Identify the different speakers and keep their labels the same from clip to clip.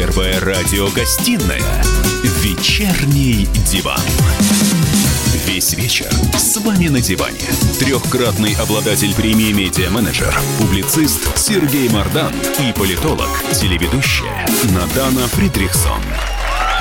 Speaker 1: Первая радиогостинная «Вечерний диван». Весь вечер с вами на диване. Трехкратный обладатель премии «Медиа-менеджер», публицист Сергей Мардан и политолог, телеведущая Надана Фридрихсон.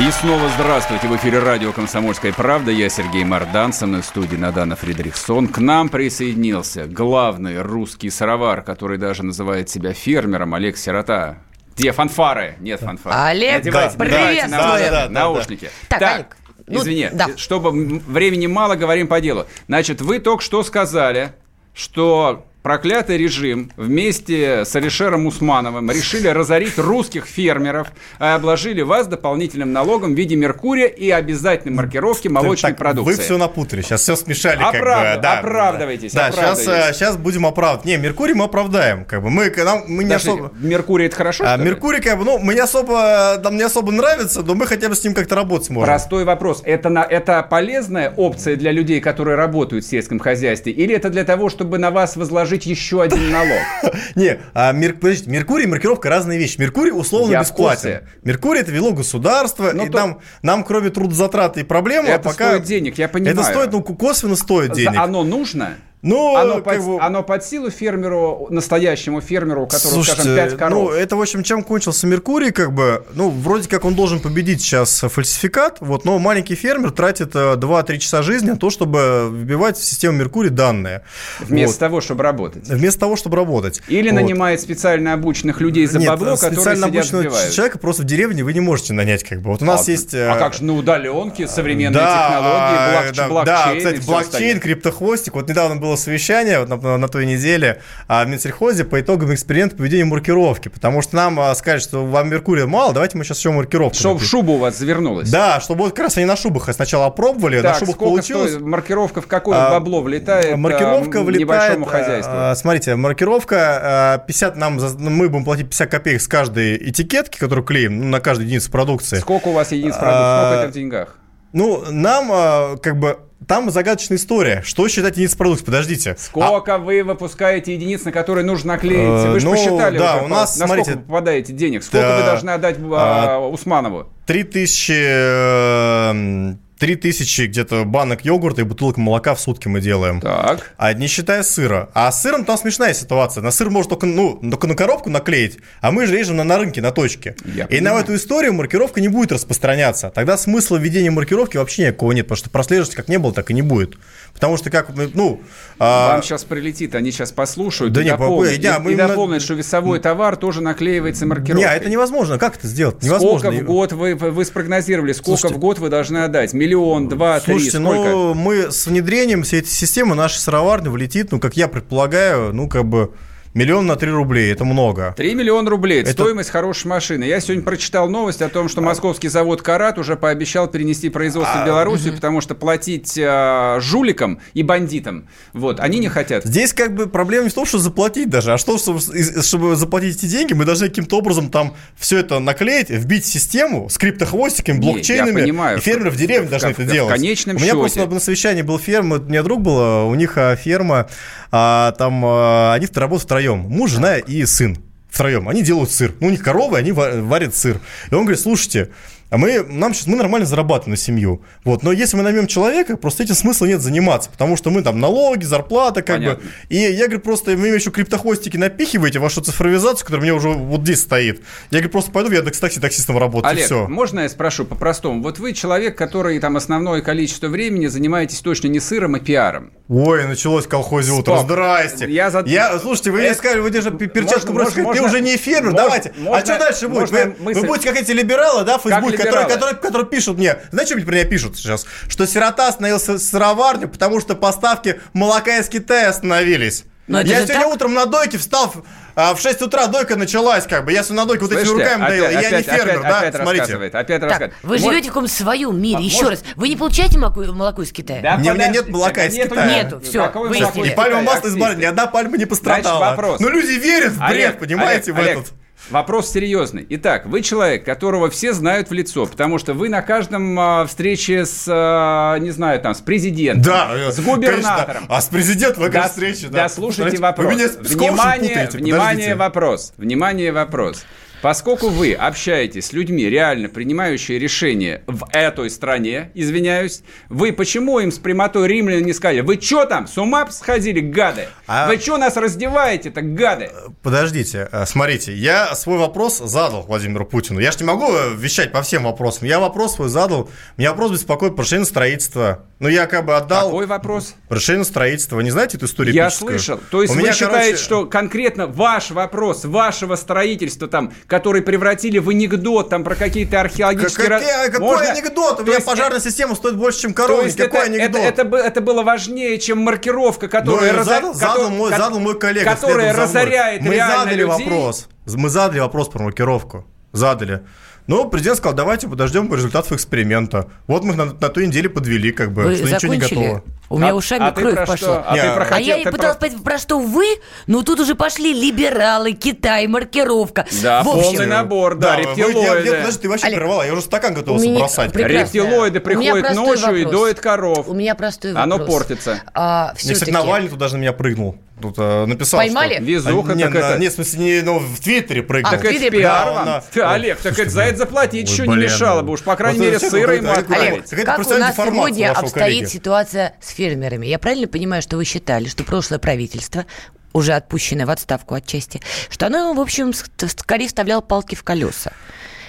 Speaker 2: И снова здравствуйте. В эфире радио «Комсомольская правда». Я Сергей Мардан, со мной в студии Надана Фридрихсон. К нам присоединился главный русский сыровар, который даже называет себя фермером, Олег Сирота. Где фанфары? Нет фанфар.
Speaker 3: Олег,
Speaker 2: Надевайте, наушники.
Speaker 3: Да, да,
Speaker 4: да,
Speaker 2: наушники.
Speaker 3: да. Так, Олег, ну,
Speaker 2: извини,
Speaker 3: да.
Speaker 2: чтобы времени мало, говорим по делу. Значит, вы только что сказали, что проклятый режим вместе с Алишером Усмановым решили разорить русских фермеров, а обложили вас дополнительным налогом в виде Меркурия и обязательной маркировки молочной
Speaker 4: Так,
Speaker 2: продукции.
Speaker 4: Вы все напутали, сейчас все смешали. как
Speaker 2: Оправда-
Speaker 4: бы, да,
Speaker 2: оправдывайтесь,
Speaker 4: Да, сейчас,
Speaker 2: оправдывайтесь.
Speaker 4: сейчас будем оправдывать. Не, Меркурий мы оправдаем. Как бы. Мы, нам, мы не
Speaker 2: Подождите,
Speaker 4: особо...
Speaker 2: Меркурий это хорошо?
Speaker 4: А? Меркурий, как бы, ну, мы не особо, нам не особо нравится, но мы хотя бы с ним как-то работать сможем.
Speaker 2: Простой вопрос. Это, на, это полезная опция для людей, которые работают в сельском хозяйстве? Или это для того, чтобы на вас возложить еще один налог?
Speaker 4: Не, а, Мер- подождите, Меркурий и маркировка разные вещи. Меркурий условно
Speaker 2: Я
Speaker 4: бесплатен. Меркурий это вело государство,
Speaker 2: Ну,
Speaker 4: и
Speaker 2: то-
Speaker 4: нам, нам, кроме трудозатрат и проблем,
Speaker 2: Это
Speaker 4: пока...
Speaker 2: стоит денег, я понимаю.
Speaker 4: Это стоит, ну, косвенно стоит денег.
Speaker 2: Оно нужно?
Speaker 4: Ну,
Speaker 2: Оно, под,
Speaker 4: бы-
Speaker 2: оно под силу фермеру, настоящему фермеру, у которого,
Speaker 4: Слушайте,
Speaker 2: скажем, 5 коров?
Speaker 4: ну, это, в общем, чем кончился Меркурий, как бы, ну, вроде как он должен победить сейчас фальсификат, вот, но маленький фермер тратит э, 2-3 часа жизни на то, чтобы вбивать в систему Меркурий данные.
Speaker 2: Вместо
Speaker 4: Вот.
Speaker 2: того, чтобы работать.
Speaker 4: Вместо того, чтобы работать.
Speaker 2: Или
Speaker 4: Вот.
Speaker 2: нанимает специально обученных людей за
Speaker 4: Нет,
Speaker 2: бабло, которые
Speaker 4: специально
Speaker 2: сидят сбивают.
Speaker 4: человека просто в деревне вы не можете нанять, как бы. Вот у нас
Speaker 2: а,
Speaker 4: есть... э,
Speaker 2: а как же на удаленке, современные
Speaker 4: да,
Speaker 2: технологии, блок-
Speaker 4: да,
Speaker 2: блокчейн
Speaker 4: да, кстати, блокчейн, криптохвостик. Вот недавно было совещание вот на, на- на той неделе а, в Минсельхозе по итогам эксперимента по ведению маркировки. Потому что нам а, сказали, что вам Меркурия мало, давайте мы сейчас еще маркировку.
Speaker 2: Чтоб
Speaker 4: напишем.
Speaker 2: шуба у вас завернулась.
Speaker 4: Да, чтобы вот как раз они на шубах сначала опробовали, на
Speaker 2: Так,
Speaker 4: шубах
Speaker 2: сколько
Speaker 4: получилось.
Speaker 2: стоит маркировка, в какое
Speaker 4: А,
Speaker 2: бабло влетает
Speaker 4: Маркировка
Speaker 2: а,
Speaker 4: влетает,
Speaker 2: небольшому хозяйству?
Speaker 4: а, смотрите, маркировка а, 50 нам, за- мы будем платить 50 копеек с каждой этикетки, которую клеим ну, на каждую единицу продукции.
Speaker 2: Сколько у вас единиц продукции?
Speaker 4: А,
Speaker 2: Сколько это в деньгах?
Speaker 4: Ну, нам а, как бы там загадочная история. Что считать единицей продукции? Подождите.
Speaker 2: Сколько вы выпускаете единиц, на которые нужно наклеить?
Speaker 4: Э,
Speaker 2: Вы же
Speaker 4: ну,
Speaker 2: посчитали
Speaker 4: да,
Speaker 2: уже,
Speaker 4: у нас,
Speaker 2: на
Speaker 4: смотрите,
Speaker 2: сколько вы попадаете денег? Сколько
Speaker 4: да,
Speaker 2: вы должны отдать а, Усманову?
Speaker 4: 3000, 3000 где-то банок йогурта и бутылок молока в сутки мы делаем.
Speaker 2: Так.
Speaker 4: А не считая сыра. А с сыром там смешная ситуация. На сыр можно только, ну, только на коробку наклеить, а мы же режем на, на рынке, на точке.
Speaker 2: Я
Speaker 4: и
Speaker 2: понимаю.
Speaker 4: на эту историю маркировка не будет распространяться. Тогда смысла введения маркировки вообще никакого нет, потому что прослеживать как не было, так и не будет. Потому что как, ну... а,
Speaker 2: Вам сейчас прилетит, они сейчас послушают
Speaker 4: Да
Speaker 2: и,
Speaker 4: не,
Speaker 2: дополнят,
Speaker 4: попой- не,
Speaker 2: и-
Speaker 4: мы
Speaker 2: и дополнят, что весовой товар тоже наклеивается маркировкой.
Speaker 4: не, это невозможно. Как это сделать? Невозможно.
Speaker 2: Сколько в год вы, вы вы спрогнозировали, сколько
Speaker 4: Слушайте,
Speaker 2: в год вы должны отдать? Миллион, два, три,
Speaker 4: Слушайте,
Speaker 2: сколько?
Speaker 4: ну мы с внедрением всей этой системы наша сыроварня влетит, ну, как я предполагаю, ну, как бы миллион на три рублей. Это много.
Speaker 2: 3 миллиона рублей.
Speaker 4: Это-
Speaker 2: Стоимость хорошей машины. Я сегодня прочитал новость о том, что московский завод «Карат» уже пообещал перенести производство
Speaker 4: А,
Speaker 2: в Белоруссию, потому что платить а, жуликам и бандитам, вот, они не хотят.
Speaker 4: Здесь как бы проблема не в том, что заплатить даже, а что, чтобы, заплатить эти деньги, мы должны каким-то образом там все это наклеить, вбить в систему с криптохвостиками,
Speaker 2: Не, я
Speaker 4: блокчейнами,
Speaker 2: понимаю.
Speaker 4: и фермеры в деревне
Speaker 2: В-
Speaker 4: должны
Speaker 2: в-
Speaker 4: это
Speaker 2: в
Speaker 4: делать.
Speaker 2: конечном
Speaker 4: У меня
Speaker 2: счете.
Speaker 4: просто на совещании был ферма, у меня друг был, а, у них а, ферма, а, там а, они работают втроем, муж, жена и сын. Втроем. Они делают сыр. Ну, у них коровы, они ва- варят сыр. И он говорит, слушайте, а мы, нам сейчас, мы нормально зарабатываем на семью. Вот. Но если мы наймем человека, просто этим смысла нет заниматься. Потому что мы там налоги, зарплата, как
Speaker 2: Понятно.
Speaker 4: бы. И я говорю, просто вы мне еще криптохвостики напихиваете, вашу цифровизацию, которая меня уже вот здесь стоит. Я говорю, просто пойду в Яндекс Такси таксистом работать, и
Speaker 2: Олег,
Speaker 4: все.
Speaker 2: можно я спрошу по-простому? Вот вы человек, который там основное количество времени занимаетесь точно не сыром, а пиаром.
Speaker 4: Ой, началось колхозе утро. Здрасте.
Speaker 2: Я за-
Speaker 4: слушайте, вы мне
Speaker 2: Это-
Speaker 4: сказали, вы пи- перчатку
Speaker 2: Можно-
Speaker 4: бросили,
Speaker 2: можно-
Speaker 4: ты уже не фермер,
Speaker 2: можно-
Speaker 4: давайте.
Speaker 2: можно-
Speaker 4: а что дальше будет?
Speaker 2: можно
Speaker 4: Вы,
Speaker 2: мысль?
Speaker 4: вы будете как эти либералы, да, в Фейсбуке, которые, которые, которые пишут мне, знаете, что про меня пишут сейчас? Что сирота остановился сыроварню, потому что поставки молока из Китая остановились.
Speaker 3: Но
Speaker 4: Я сегодня
Speaker 3: так?
Speaker 4: утром на дойке встал, в- а, в 6 утра дойка началась, как бы. Я сегодня на дойке вот этими руками доил, и я не
Speaker 2: опять-
Speaker 4: фермер,
Speaker 2: опять-
Speaker 4: да?
Speaker 2: опять
Speaker 4: Смотрите.
Speaker 2: рассказывает, опять
Speaker 3: Так,
Speaker 2: рассказывает.
Speaker 3: вы
Speaker 2: Может-
Speaker 3: живете в каком-то своем мире.
Speaker 2: А,
Speaker 3: Еще
Speaker 2: может-
Speaker 3: раз, вы не получаете молоко, молоко из Китая?
Speaker 2: Да
Speaker 4: Не, у меня нет молока из
Speaker 2: нету-
Speaker 4: Китая.
Speaker 3: Нету,
Speaker 2: Какое
Speaker 3: выяснили.
Speaker 4: И
Speaker 2: Китая?
Speaker 4: масло из барни, ни одна пальма не пострадала.
Speaker 2: Значит, вопрос.
Speaker 4: Но люди верят в бред,
Speaker 2: Олег,
Speaker 4: понимаете,
Speaker 2: Олег,
Speaker 4: в
Speaker 2: Олег,
Speaker 4: этот.
Speaker 2: Вопрос серьезный. Итак, вы человек, которого все знают в лицо, потому что вы на каждом а, встрече с, а, не знаю, там, с президентом,
Speaker 4: Да,
Speaker 2: с
Speaker 4: э,
Speaker 2: губернатором.
Speaker 4: конечно. А с президентом на
Speaker 2: Да,
Speaker 4: каждой встрече,
Speaker 2: да, слушайте
Speaker 4: Смотрите,
Speaker 2: вопрос.
Speaker 4: Вы меня с
Speaker 2: внимание,
Speaker 4: путаете,
Speaker 2: внимание,
Speaker 4: подождите.
Speaker 2: вопрос. Внимание, вопрос. Поскольку вы общаетесь с людьми, реально принимающие решения в этой стране, извиняюсь, вы почему им с прямотой римлян не сказали, вы что там, с ума сходили, гады?
Speaker 4: А-
Speaker 2: Вы что нас раздеваете-то, гады?
Speaker 4: Подождите, э, смотрите, я свой вопрос задал Владимиру Путину. Я же не могу э, вещать по всем вопросам. Я вопрос свой задал. Меня вопрос беспокоит про решение строительства. Ну, я как бы отдал...
Speaker 2: Какой вопрос?
Speaker 4: Про решение строительства. Не знаете эту историю
Speaker 2: Я
Speaker 4: эпическую?
Speaker 2: слышал. То есть
Speaker 4: У
Speaker 2: вы
Speaker 4: меня,
Speaker 2: считаете,
Speaker 4: короче,
Speaker 2: что конкретно ваш вопрос, вашего строительства там, который превратили в анекдот там про какие-то археологические...
Speaker 4: Как-
Speaker 2: ра-
Speaker 4: какой-
Speaker 2: Можно?
Speaker 4: анекдот? У меня
Speaker 2: есть
Speaker 4: пожарная система стоит больше, чем
Speaker 2: есть
Speaker 4: Какой
Speaker 2: это,
Speaker 4: анекдот?
Speaker 2: это, это, это было важнее, чем маркировка, которая,
Speaker 4: Ну, и
Speaker 2: разо-
Speaker 4: задал, задал мой, задал мой коллега.
Speaker 2: которая разоряет
Speaker 4: Мы задали
Speaker 2: людей.
Speaker 4: вопрос. Мы задали вопрос про маркировку. Задали. Но президент сказал, давайте подождем результатов эксперимента. Вот мы на, на той неделе подвели, как бы,
Speaker 3: Вы
Speaker 4: что ничего не
Speaker 3: закончили?
Speaker 4: готово.
Speaker 3: У меня
Speaker 2: А-
Speaker 3: ушами
Speaker 2: а
Speaker 3: кровь пошла.
Speaker 2: что? А
Speaker 4: а
Speaker 2: про
Speaker 3: А я и пыталась
Speaker 2: про-
Speaker 3: понять, про что вы, но тут уже пошли либералы, Китай, маркировка.
Speaker 2: Да,
Speaker 3: В общем,
Speaker 2: полный набор, да,
Speaker 4: вы- вы-
Speaker 2: рептилоиды.
Speaker 4: я- я- подожди, ты вообще
Speaker 3: Олег,
Speaker 4: прервала, я уже стакан готовился
Speaker 3: меня
Speaker 4: бросать.
Speaker 3: прекрасно.
Speaker 2: Рептилоиды
Speaker 3: меня
Speaker 2: приходят ночью и
Speaker 3: вопрос.
Speaker 2: доят коров.
Speaker 3: У меня простой вопрос.
Speaker 2: Оно портится.
Speaker 3: А,
Speaker 4: Мне, кстати. Навальный тут даже на меня прыгнул. Тут э, написал,
Speaker 3: Поймали?
Speaker 4: что...
Speaker 2: Везуха,
Speaker 4: А, не, на-
Speaker 2: это-
Speaker 4: Нет, в смысле, не, ну, в Твиттере прыгнул.
Speaker 3: А,
Speaker 2: Так это
Speaker 3: Твиттере
Speaker 2: пиар
Speaker 4: Да,
Speaker 2: вам.
Speaker 4: она-
Speaker 2: Ты, Олег, так это за это заплатить еще не
Speaker 4: блин,
Speaker 2: мешало
Speaker 4: ну.
Speaker 2: бы. Уж, по крайней мере, сыра
Speaker 4: какой-то-
Speaker 2: отправить.
Speaker 3: Олег, как у нас сегодня обстоит ситуация с фермерами? Я правильно понимаю, что вы считали, что прошлое правительство, уже отпущенное в отставку отчасти, что оно, в общем, скорее вставляло палки в колеса?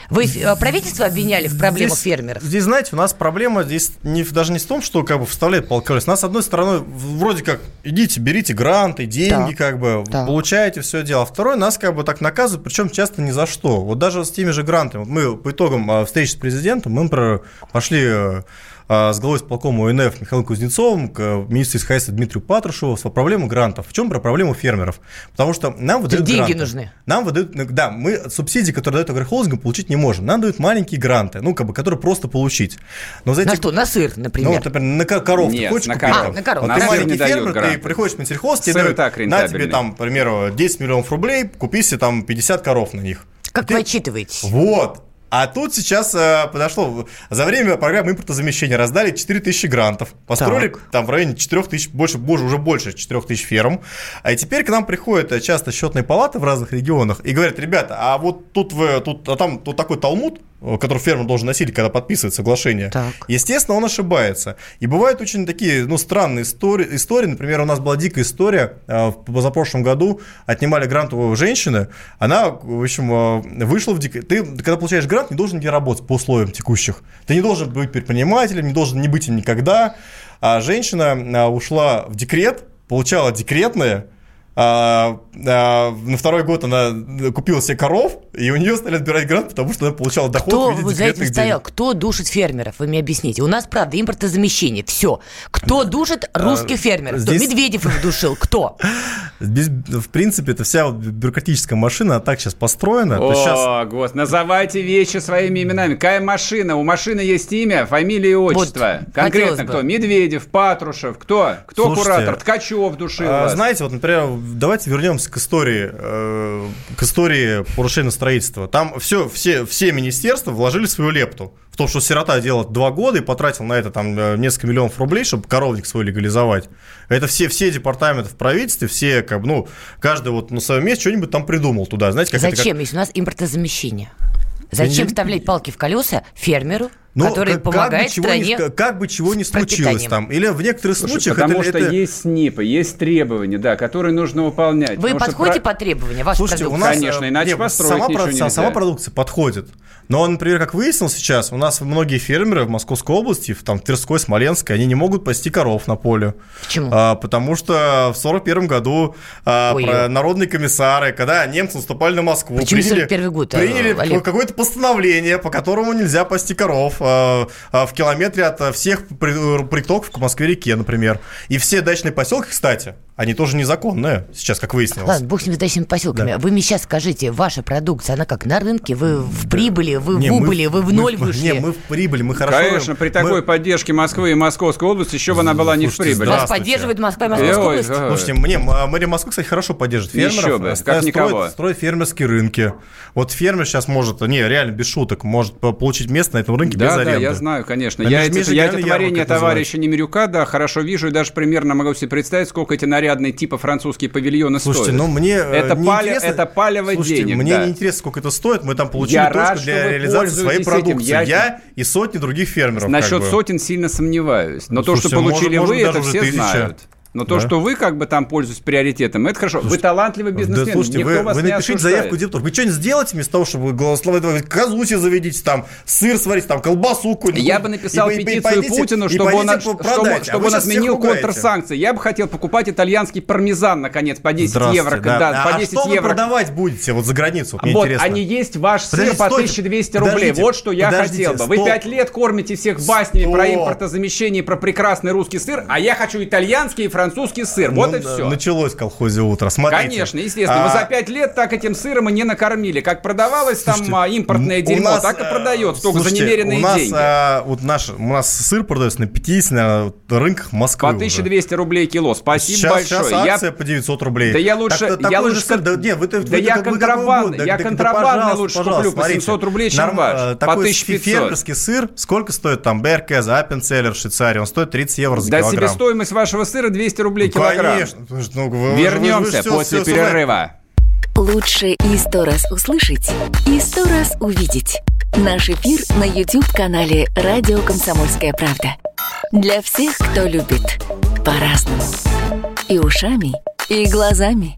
Speaker 3: Вы э, правительство обвиняли в проблемах
Speaker 4: Здесь-
Speaker 3: фермеров?
Speaker 4: Здесь, знаете, у нас проблема здесь не, даже не в том, что как бы вставляет колеса. Нас, с одной стороны, вроде как, идите, берите гранты, деньги,
Speaker 3: Так,
Speaker 4: как бы,
Speaker 3: так.
Speaker 4: получаете все дело. А второй, нас как бы так наказывают, причем часто ни за что. Вот даже с теми же грантами. Вот мы по итогам а, встречи с президентом, мы, например, пошли э, а, с главой исполкома УНФ Михаилом Кузнецовым к э, министру хозяйства Дмитрию Патрушеву по проблему грантов. В чем про проблему фермеров? Потому что нам выдают
Speaker 3: деньги
Speaker 4: гранты.
Speaker 3: нужны.
Speaker 4: Нам выдают, ну, да, мы субсидии, которые дают агрохолдингам, получить не можем. Нам дают маленькие гранты, ну, как бы, которые просто получить. Но за
Speaker 3: На
Speaker 4: эти-
Speaker 3: что? На сыр,
Speaker 4: ну,
Speaker 3: например?
Speaker 4: вот, например, на ко- коров ты
Speaker 2: Нет,
Speaker 4: хочешь
Speaker 2: на
Speaker 4: купить?
Speaker 2: коров.
Speaker 3: А, на коров.
Speaker 4: Вот
Speaker 2: На
Speaker 4: ты
Speaker 2: сыр
Speaker 4: маленький
Speaker 2: не дают
Speaker 4: фермер, ты
Speaker 2: гранты.
Speaker 4: приходишь в Минсельхоз, тебе дают,
Speaker 2: так
Speaker 4: на тебе там, к примеру, 10 миллионов рублей, купи себе там 50 коров на них.
Speaker 3: Как
Speaker 4: Ты-
Speaker 3: вы отчитываетесь?
Speaker 4: Вот. А тут сейчас э, подошло, за время программы импортозамещения раздали 4 тысячи грантов, построили
Speaker 3: Так.
Speaker 4: там в районе 4 тысяч, больше, боже, уже больше 4 тысяч ферм. А и теперь к нам приходят э, часто счетные палаты в разных регионах и говорят, ребята, а вот тут вы, тут, а там тут такой талмуд, который фермер должен носить, когда подписывает соглашение.
Speaker 3: Так.
Speaker 4: Естественно, он ошибается. И бывают очень такие, ну, странные истории. истории. Например, у нас была дикая история. э, В позапрошлом году отнимали грант у женщины. Она, в общем, э, вышла в дикой... Ты, когда получаешь грант, не должен где работать по условиям текущих. Ты не должен быть предпринимателем, не должен не быть им никогда. А женщина э, ушла в декрет, получала декретное, а, а, на второй год она купила себе коров, и у нее стали отбирать грант, потому что она получала доход
Speaker 3: Кто
Speaker 4: в виде
Speaker 3: вот за этим стоял?
Speaker 4: денег.
Speaker 3: Кто душит фермеров? Вы мне объясните. У нас, правда, импортозамещение. Все. Кто душит русских фермеров? Кто?
Speaker 4: А, здесь-
Speaker 3: Медведев их душил. Кто?
Speaker 4: Без- в принципе, это вся вот бюрократическая машина, она так сейчас построена. то сейчас
Speaker 2: О, гос, называйте вещи своими именами. Какая машина? У машины есть имя, фамилия и отчество.
Speaker 3: Вот,
Speaker 2: Конкретно
Speaker 3: бы.
Speaker 2: кто? Медведев, Патрушев, кто? Кто
Speaker 4: Слушайте,
Speaker 2: куратор? Ткачев душил
Speaker 4: а,
Speaker 2: вас.
Speaker 4: знаете, вот, например, давайте вернемся к истории, э, к истории порушения строительства. Там все, все, все министерства вложили свою лепту в том, что сирота делал два года и потратил на это там э, несколько миллионов рублей, чтобы коровник свой легализовать. Это все, все департаменты в правительстве, все, как бы, ну, каждый вот на своем месте что-нибудь там придумал туда. Знаете, как это, как-
Speaker 3: Зачем, если у нас импортозамещение? Зачем вставлять палки в колеса фермеру,
Speaker 4: Ну,
Speaker 3: который
Speaker 4: как- как бы
Speaker 3: помогает
Speaker 4: чего не
Speaker 3: стране?
Speaker 4: ска- как бы чего ни случилось там. Или в некоторых
Speaker 2: Слушай,
Speaker 4: случаях
Speaker 2: потому
Speaker 4: это,
Speaker 2: что
Speaker 4: это-
Speaker 2: есть СНИПы, есть требования, да, которые нужно выполнять.
Speaker 3: Вы подходите
Speaker 2: про-
Speaker 3: по требованиям, ваша
Speaker 4: Слушайте, у
Speaker 3: продукция?
Speaker 4: нас,
Speaker 2: Конечно,
Speaker 4: э,
Speaker 2: иначе
Speaker 4: не,
Speaker 2: построить
Speaker 4: сама,
Speaker 2: ничего
Speaker 4: про-
Speaker 2: нельзя.
Speaker 4: сама продукция подходит. Но, например, как выяснилось сейчас, у нас многие фермеры в Московской области, в там, Тверской, Смоленской, они не могут пасти коров на поле.
Speaker 3: Почему?
Speaker 4: А, потому что в 41 году а,
Speaker 3: Ой.
Speaker 4: про- народные комиссары, когда немцы наступали на Москву,
Speaker 3: Почему
Speaker 4: приняли,
Speaker 3: 41 год, а,
Speaker 4: приняли
Speaker 3: Олег?
Speaker 4: какое-то постановление, по которому нельзя пасти коров а, а, в километре от всех при- притоков к Москве-реке, например. И все дачные поселки, кстати, они тоже незаконные сейчас, как выяснилось.
Speaker 3: Ладно, бог с ними с дачными поселками.
Speaker 4: Да.
Speaker 3: Вы мне сейчас скажите, ваша продукция, она как на рынке? Вы в прибыли, вы
Speaker 4: Не,
Speaker 3: в
Speaker 4: мы
Speaker 3: убыли, вы в
Speaker 4: мы
Speaker 3: ноль вышли?
Speaker 4: Не, мы в прибыли, мы хорошо...
Speaker 2: Конечно, при
Speaker 4: мы-
Speaker 2: такой поддержке Москвы и Московской области еще бы она была не в прибыли.
Speaker 3: Вас поддерживает Москва и Московская
Speaker 2: ой,
Speaker 3: область?
Speaker 2: ой.
Speaker 4: Слушайте, мне мэрия Москвы, кстати, хорошо поддержит фермеров.
Speaker 2: Еще бы,
Speaker 4: э,
Speaker 2: как
Speaker 4: строит,
Speaker 2: никого.
Speaker 4: строит фермерские рынки. Вот фермер сейчас может, не, реально, без шуток, может по- получить место на этом рынке без
Speaker 2: Да, да,
Speaker 4: аренды.
Speaker 2: я знаю, конечно.
Speaker 4: На
Speaker 2: Я, эти,
Speaker 4: межрегиональной
Speaker 2: я это творение
Speaker 4: это
Speaker 2: товарища Немирюка, да, хорошо вижу и даже примерно могу себе представить, сколько эти наряды нарядные типа французские павильоны
Speaker 4: Слушайте,
Speaker 2: стоят.
Speaker 4: ну мне э,
Speaker 2: это,
Speaker 4: не интересно-
Speaker 2: это палево
Speaker 4: Слушайте,
Speaker 2: денег.
Speaker 4: мне
Speaker 2: да.
Speaker 4: не интересно, сколько это стоит. Мы там получили
Speaker 2: Я
Speaker 4: точку
Speaker 2: рад,
Speaker 4: для реализации своей продукции.
Speaker 2: Я-
Speaker 4: Я... и сотни других фермеров.
Speaker 2: Насчет
Speaker 4: как бы.
Speaker 2: сотен сильно сомневаюсь. Но
Speaker 4: Ну,
Speaker 2: то, что
Speaker 4: слушайте, может-
Speaker 2: получили
Speaker 4: может,
Speaker 2: вы,
Speaker 4: даже
Speaker 2: это все
Speaker 4: тысяча.
Speaker 2: знают. Но то,
Speaker 4: Да.
Speaker 2: что вы как бы там пользуетесь приоритетом, это хорошо. вы талантливый бизнесмен,
Speaker 4: Да, слушайте,
Speaker 2: никто
Speaker 4: вы,
Speaker 2: вас
Speaker 4: вы
Speaker 2: не
Speaker 4: напишите
Speaker 2: осуждает.
Speaker 4: заявку в депутат. Вы что-нибудь сделаете вместо того, чтобы голосовать, козу себе заведите, там, сыр сварите, там, колбасу какую-нибудь.
Speaker 2: Я бы написал
Speaker 4: И- и- и
Speaker 2: петицию
Speaker 4: пойдите-
Speaker 2: Путину, чтобы он, чтобы,
Speaker 4: а
Speaker 2: чтобы
Speaker 4: вы
Speaker 2: он отменил контрсанкции. Я бы хотел покупать итальянский пармезан, наконец, по 10
Speaker 4: Здравствуйте,
Speaker 2: евро.
Speaker 4: да.
Speaker 2: Да,
Speaker 4: а
Speaker 2: по 10
Speaker 4: что вы
Speaker 2: евро.
Speaker 4: продавать будете вот за границу? Вот,
Speaker 2: Вот,
Speaker 4: интересно.
Speaker 2: а не есть ваш сыр по
Speaker 4: стойте.
Speaker 2: 1200 рублей. Вот что я хотел бы. Вы
Speaker 4: стоп.
Speaker 2: 5 лет кормите всех баснями про импортозамещение, про прекрасный русский сыр, а я хочу итальянский и французский сыр. Вот
Speaker 4: Ну,
Speaker 2: и все.
Speaker 4: Началось в колхозе утро. Смотрите.
Speaker 2: Конечно, естественно.
Speaker 4: А,
Speaker 2: за пять лет так этим сыром и не накормили. Как продавалось
Speaker 4: Слушайте,
Speaker 2: там импортное дерьмо,
Speaker 4: нас,
Speaker 2: так и
Speaker 4: э,
Speaker 2: продается. Только
Speaker 4: слушайте,
Speaker 2: за немеренные
Speaker 4: у нас,
Speaker 2: деньги.
Speaker 4: а, вот наш, у нас сыр продается на 50 наверное, вот рынках Москвы
Speaker 2: По
Speaker 4: уже.
Speaker 2: 1200 рублей кило. Спасибо
Speaker 4: Сейчас,
Speaker 2: большое.
Speaker 4: сейчас
Speaker 2: Я-
Speaker 4: акция по 900 рублей.
Speaker 2: Да я лучше-
Speaker 4: Так-
Speaker 2: я лучше
Speaker 4: сыр, да, не, вы,
Speaker 2: Да
Speaker 4: вы-
Speaker 2: я
Speaker 4: угодно.
Speaker 2: я
Speaker 4: Да- да, пожалуйста,
Speaker 2: лучше куплю по
Speaker 4: смотрите.
Speaker 2: 700 рублей, чем ваш.
Speaker 4: э,
Speaker 2: По
Speaker 4: Такой
Speaker 2: 1500.
Speaker 4: фермерский сыр, сколько стоит там БРК, Аппенцеллер в Швейцарии? Он стоит 30 евро за
Speaker 2: Да
Speaker 4: килограмм.
Speaker 2: себестоимость вашего сыра 200 рублей
Speaker 4: Ну,
Speaker 2: килограмм.
Speaker 4: Конечно. Ну, вы- вы- вы-
Speaker 2: Вернемся
Speaker 4: вы всё-
Speaker 2: после
Speaker 4: всё
Speaker 2: перерыва.
Speaker 5: Лучше и сто раз услышать, и сто раз увидеть. Наш эфир на YouTube-канале «Радио Комсомольская правда». Для всех, кто любит по-разному. И ушами, и глазами.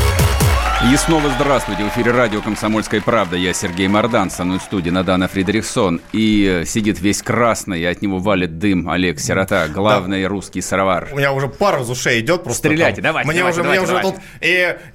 Speaker 2: И снова здравствуйте. В эфире радио «Комсомольская правда». Я Сергей Мордан, со мной в студии Надана Фредериксон. И э, сидит весь красный, и от него валит дым Олег Сирота, главный русский сыровар.
Speaker 4: У меня уже пара из ушей идет просто.
Speaker 2: Стреляйте,
Speaker 4: там.
Speaker 2: давайте,
Speaker 4: Мне
Speaker 2: давайте,
Speaker 4: уже, мне
Speaker 2: давайте,
Speaker 4: уже
Speaker 2: давайте.
Speaker 4: тут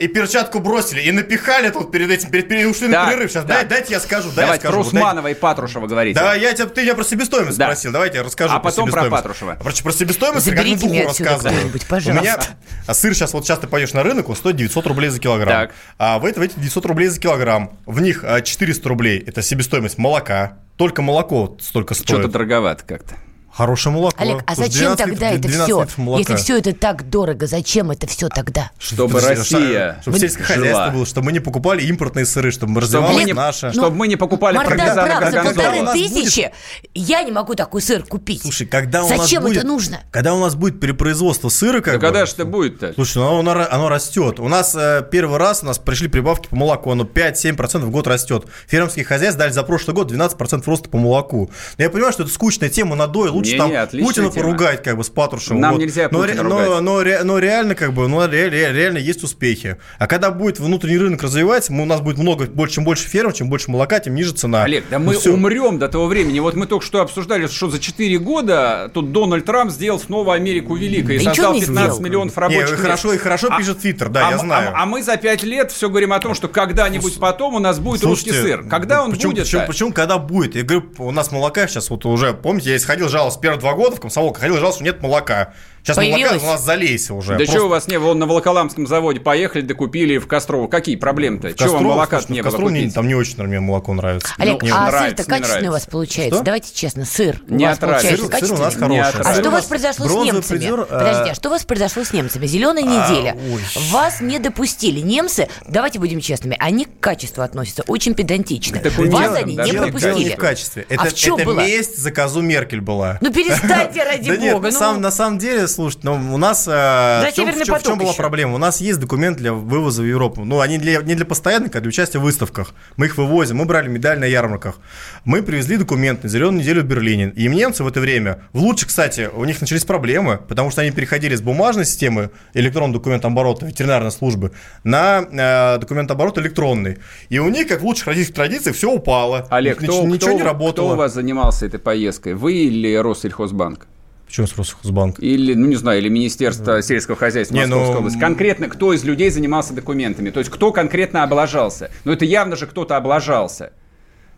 Speaker 4: и, и перчатку бросили, и напихали тут перед этим, перед, перед ушли
Speaker 2: Да,
Speaker 4: на перерыв. Сейчас
Speaker 2: да.
Speaker 4: дай, дайте я скажу, дай я
Speaker 2: Давайте
Speaker 4: скажу.
Speaker 2: про
Speaker 4: Вот
Speaker 2: Усманова и Патрушева говорите.
Speaker 4: Да, я тебя, ты меня про себестоимость
Speaker 2: Да.
Speaker 4: спросил. Давайте я расскажу
Speaker 2: А потом про. Патрушева.
Speaker 4: Про, про себестоимость я как
Speaker 3: Заберите
Speaker 4: духу рассказываю. У меня а сыр сейчас вот сейчас ты пойдешь на рынок, он стоит 900 рублей за килограмм.
Speaker 2: Так.
Speaker 4: А в, это, в эти 900 рублей за килограмм, в них а, 400 рублей это себестоимость молока. Только молоко столько стоит.
Speaker 2: Что-то дороговато как-то.
Speaker 4: Хорошее молоко.
Speaker 3: Олег, а зачем
Speaker 4: 12
Speaker 3: тогда
Speaker 4: литров-
Speaker 3: это
Speaker 4: 12
Speaker 3: все? Если все это так дорого, зачем это все тогда?
Speaker 2: Чтобы
Speaker 4: Подожди,
Speaker 2: Россия
Speaker 4: Чтобы сельское хозяйство
Speaker 2: жила.
Speaker 4: было, чтобы мы не покупали импортные сыры, чтобы мы
Speaker 2: Чтобы мы, не,
Speaker 4: наше.
Speaker 2: чтобы мы не покупали
Speaker 3: правда, за полторы тысячи я не могу такой сыр купить.
Speaker 4: Слушай, когда у нас
Speaker 3: Зачем
Speaker 4: будет,
Speaker 3: это нужно?
Speaker 4: Когда у нас будет перепроизводство сыра, как
Speaker 2: Да
Speaker 4: бы,
Speaker 2: когда же это будет-то?
Speaker 4: Слушай, ну оно, оно растет. У нас э, первый раз у нас пришли прибавки по молоку, оно 5-7% в год растет. Фермерские хозяйства дали за прошлый год 12% роста по молоку. Но я понимаю, что это скучная тема надоя, лучше
Speaker 2: Не-не,
Speaker 4: там Путина
Speaker 2: тема.
Speaker 4: поругать, как бы, с Патрушевым.
Speaker 2: Нам нельзя
Speaker 4: но,
Speaker 2: Путина
Speaker 4: но, но, но реально, как бы, ну, ре- ре- реально есть успехи. А когда будет внутренний рынок развиваться, мы, у нас будет много, больше, чем больше ферм, чем больше молока, тем ниже цена.
Speaker 2: Олег, да
Speaker 4: Ну
Speaker 2: мы умрем до того времени. Вот мы только что обсуждали, что за 4 года тут Дональд Трамп сделал снова Америку великой и создал
Speaker 3: не
Speaker 2: 15
Speaker 3: сделал.
Speaker 2: миллионов
Speaker 4: Не,
Speaker 2: рабочих
Speaker 4: и
Speaker 2: мест.
Speaker 4: хорошо, и хорошо
Speaker 2: А-
Speaker 4: пишет Твиттер, да,
Speaker 2: а,
Speaker 4: я знаю.
Speaker 2: А, а мы за 5 лет все говорим о том, что когда-нибудь потом у нас будет русский сыр. Когда он
Speaker 4: почему,
Speaker 2: будет?
Speaker 4: Почему, почему когда будет? Я говорю, у нас молока сейчас вот уже, помните, я исходил жаловался первые два года в комсомолке, ходил жаловался, что нет молока. Сейчас молока
Speaker 3: Появилось?
Speaker 4: у нас залейся уже.
Speaker 2: Да
Speaker 4: Просто
Speaker 2: что у вас не было? Вон на Волоколамском заводе поехали, докупили в Кострово. Какие проблемы-то? Чего вам молока
Speaker 4: слушай,
Speaker 2: не было купить?
Speaker 4: там не очень, мне молоко нравится.
Speaker 3: Олег,
Speaker 2: мне
Speaker 3: а сыр-то качественный у вас получается?
Speaker 4: Что?
Speaker 3: Давайте честно, сыр у
Speaker 2: Не
Speaker 3: вас
Speaker 2: отравится.
Speaker 3: получается
Speaker 4: Сыр, сыр у нас хороший.
Speaker 3: А
Speaker 2: Сыр
Speaker 3: что
Speaker 2: у
Speaker 3: вас произошло с немцами?
Speaker 4: призер, а-
Speaker 3: Подожди, а что у вас произошло с немцами? Зеленая неделя.
Speaker 4: ой.
Speaker 3: Вас не допустили. Немцы, давайте будем честными, они к качеству относятся очень педантично.
Speaker 2: Так
Speaker 3: Вас
Speaker 2: дело-
Speaker 3: они не
Speaker 4: не
Speaker 3: пропустили.
Speaker 4: в качестве.
Speaker 3: А
Speaker 4: Это,
Speaker 3: в чем
Speaker 4: это
Speaker 3: было?
Speaker 4: месть за козу Меркель была.
Speaker 3: Ну перестаньте, ради бога.
Speaker 4: на,
Speaker 3: ну.
Speaker 4: самом, на самом деле, слушайте, ну, у нас... э, в, чем, в чем- в чем была
Speaker 3: еще.
Speaker 4: проблема? У нас есть документ для вывоза в Европу. Ну, они для, не для постоянных, а для участия в выставках. Мы их вывозим, мы брали медаль на ярмарках. Мы привезли документ на зеленую неделю в Берлине. И немцы в это время, в лучше, кстати, у них начались проблемы, потому что они переходили с бумажной системы электронного документооборота ветеринарной службы на э, документооборот электронный. И у них, как в лучших российских традициях, все упало.
Speaker 2: Олег,
Speaker 4: Ни-
Speaker 2: кто,
Speaker 4: ничего
Speaker 2: кто-
Speaker 4: не работало.
Speaker 2: кто у вас занимался этой поездкой? Вы или Россельхозбанк?
Speaker 4: Почему с Россельхозбанк?
Speaker 2: Или, ну не знаю, или Министерство сельского хозяйства
Speaker 4: Не,
Speaker 2: Московской
Speaker 4: ну,
Speaker 2: области. Конкретно кто из людей занимался документами? То есть кто конкретно облажался? Ну это явно же кто-то облажался.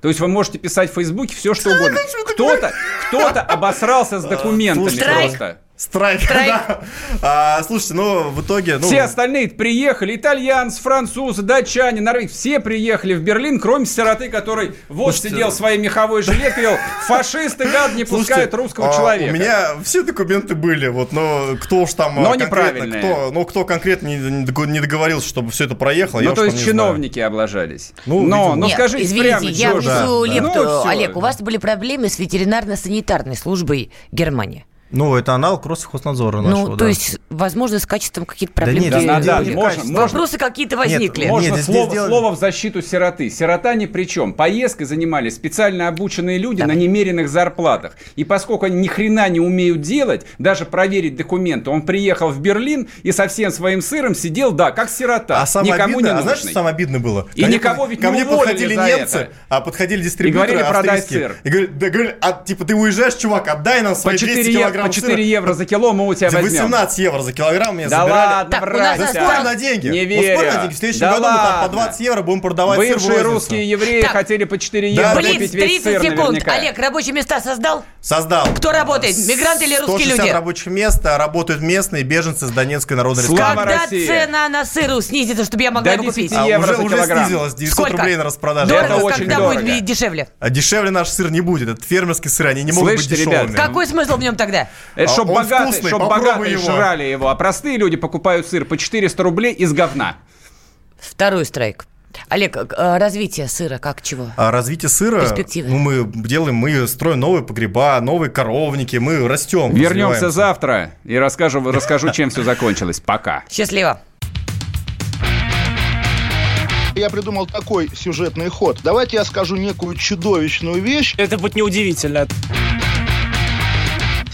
Speaker 2: То есть вы можете писать в Фейсбуке все, что угодно. Кто-то, кто-то обосрался с документами
Speaker 3: Страйк.
Speaker 2: просто.
Speaker 4: Страйк,
Speaker 3: Страйк.
Speaker 4: да. А, слушайте, ну, в итоге... Ну,
Speaker 2: Все остальные приехали, итальянцы, французы, датчане, норвегцы, все приехали в Берлин, кроме сироты, который вот
Speaker 4: Слушайте,
Speaker 2: сидел в своей меховой жилетке, говорил, фашисты, гад, не
Speaker 4: Слушайте,
Speaker 2: пускают русского
Speaker 4: а,
Speaker 2: человека.
Speaker 4: У меня все документы были, вот, но кто уж там
Speaker 2: Но
Speaker 4: а, конкретно,
Speaker 2: неправильные.
Speaker 4: кто, ну, кто конкретно не, не дог- не договорился, чтобы все это проехало, я
Speaker 2: Ну, то есть
Speaker 4: не знаю.
Speaker 2: чиновники облажались.
Speaker 4: Ну,
Speaker 2: но,
Speaker 4: видимо.
Speaker 2: ну
Speaker 3: Нет,
Speaker 2: скажите
Speaker 3: извините,
Speaker 2: прямо,
Speaker 3: я внесу
Speaker 2: Да.
Speaker 3: лепту.
Speaker 2: Ну, всё.
Speaker 3: Олег, у вас были проблемы с ветеринарно-санитарной службой Германии.
Speaker 4: Ну, это аналог Россельхознадзора нашего,
Speaker 3: ну,
Speaker 4: да.
Speaker 3: то есть, возможно, с качеством какие-то
Speaker 4: Да
Speaker 3: проблемы.
Speaker 4: нет,
Speaker 2: Да,
Speaker 4: здесь
Speaker 2: да, да, можно-
Speaker 3: Вопросы какие-то возникли.
Speaker 4: Нет,
Speaker 2: Можно
Speaker 4: здесь
Speaker 2: слово,
Speaker 4: дело-
Speaker 2: слово в защиту сироты. Сирота ни при чем. Поездкой занимались специально обученные люди на немеренных зарплатах. И поскольку они ни хрена не умеют делать, даже проверить документы, он приехал в Берлин и со всем своим сыром сидел, да, как сирота.
Speaker 4: А самое
Speaker 2: никому
Speaker 4: обидное,
Speaker 2: не
Speaker 4: а знаешь, что
Speaker 2: нужный.
Speaker 4: самое обидное было?
Speaker 2: И
Speaker 4: Ко мне
Speaker 2: никого ведь
Speaker 4: Ко
Speaker 2: не
Speaker 4: мне
Speaker 2: уволили
Speaker 4: подходили немцы,
Speaker 2: это.
Speaker 4: а подходили дистрибьюторы
Speaker 2: говорили, продай сыр.
Speaker 4: И говорили, да, говорили, а, типа, ты уезжаешь, чувак, отдай нам свои
Speaker 2: 4,
Speaker 4: 200
Speaker 2: евро,
Speaker 4: килограмм
Speaker 2: по 4
Speaker 4: сыра.
Speaker 2: евро за кило мы у тебя
Speaker 4: За
Speaker 2: возьмем.
Speaker 4: 18 евро за килограмм меня
Speaker 2: Да
Speaker 4: забирали.
Speaker 2: ладно,
Speaker 3: Так,
Speaker 2: брать.
Speaker 4: Да спорим на деньги.
Speaker 2: Не
Speaker 4: Вот спорим
Speaker 2: верю.
Speaker 4: на деньги. В следующем
Speaker 2: Да
Speaker 4: году мы там по
Speaker 2: ладно.
Speaker 4: 20 евро будем продавать сыр в
Speaker 2: Бывшие русские евреи
Speaker 3: Так.
Speaker 2: хотели по 4
Speaker 4: Да,
Speaker 2: евро
Speaker 4: Блиц,
Speaker 2: купить весь
Speaker 3: 30
Speaker 2: сыр
Speaker 3: секунд.
Speaker 2: наверняка.
Speaker 3: Олег, рабочие места создал?
Speaker 4: Создал.
Speaker 3: Кто работает? Мигранты или русские
Speaker 4: 160
Speaker 3: люди?
Speaker 4: рабочих мест, а работают местные беженцы с Донецкой Народной Республики.
Speaker 3: Когда
Speaker 2: России.
Speaker 3: цена на сыру снизится, чтобы я могла его купить?
Speaker 2: 10
Speaker 4: А
Speaker 2: евро
Speaker 4: уже,
Speaker 2: за
Speaker 4: уже
Speaker 2: килограмм.
Speaker 4: снизилось 900
Speaker 3: Сколько?
Speaker 4: рублей на распродаже.
Speaker 3: Дорого,
Speaker 2: Это очень
Speaker 3: когда будет дешевле?
Speaker 4: А дешевле наш сыр не будет. Это фермерский сыр, они не могут быть дешевыми.
Speaker 3: Какой смысл в нем тогда?
Speaker 2: Это
Speaker 4: А
Speaker 2: чтоб
Speaker 4: он
Speaker 2: богатые,
Speaker 4: вкусный,
Speaker 2: чтоб богатые
Speaker 4: его.
Speaker 2: жрали его, а простые люди покупают сыр по 400 рублей из говна.
Speaker 3: Второй страйк. Олег, э, развитие сыра как чего?
Speaker 4: А развитие сыра,
Speaker 3: Перспективы.
Speaker 4: ну, мы делаем, мы строим новые погреба, новые коровники, мы растем.
Speaker 2: Вернемся
Speaker 4: развиваемся.
Speaker 2: завтра и расскажу, расскажу, чем все закончилось. Пока.
Speaker 3: Счастливо.
Speaker 6: Я придумал такой сюжетный ход. Давайте я скажу некую чудовищную вещь.
Speaker 7: Это будет неудивительно.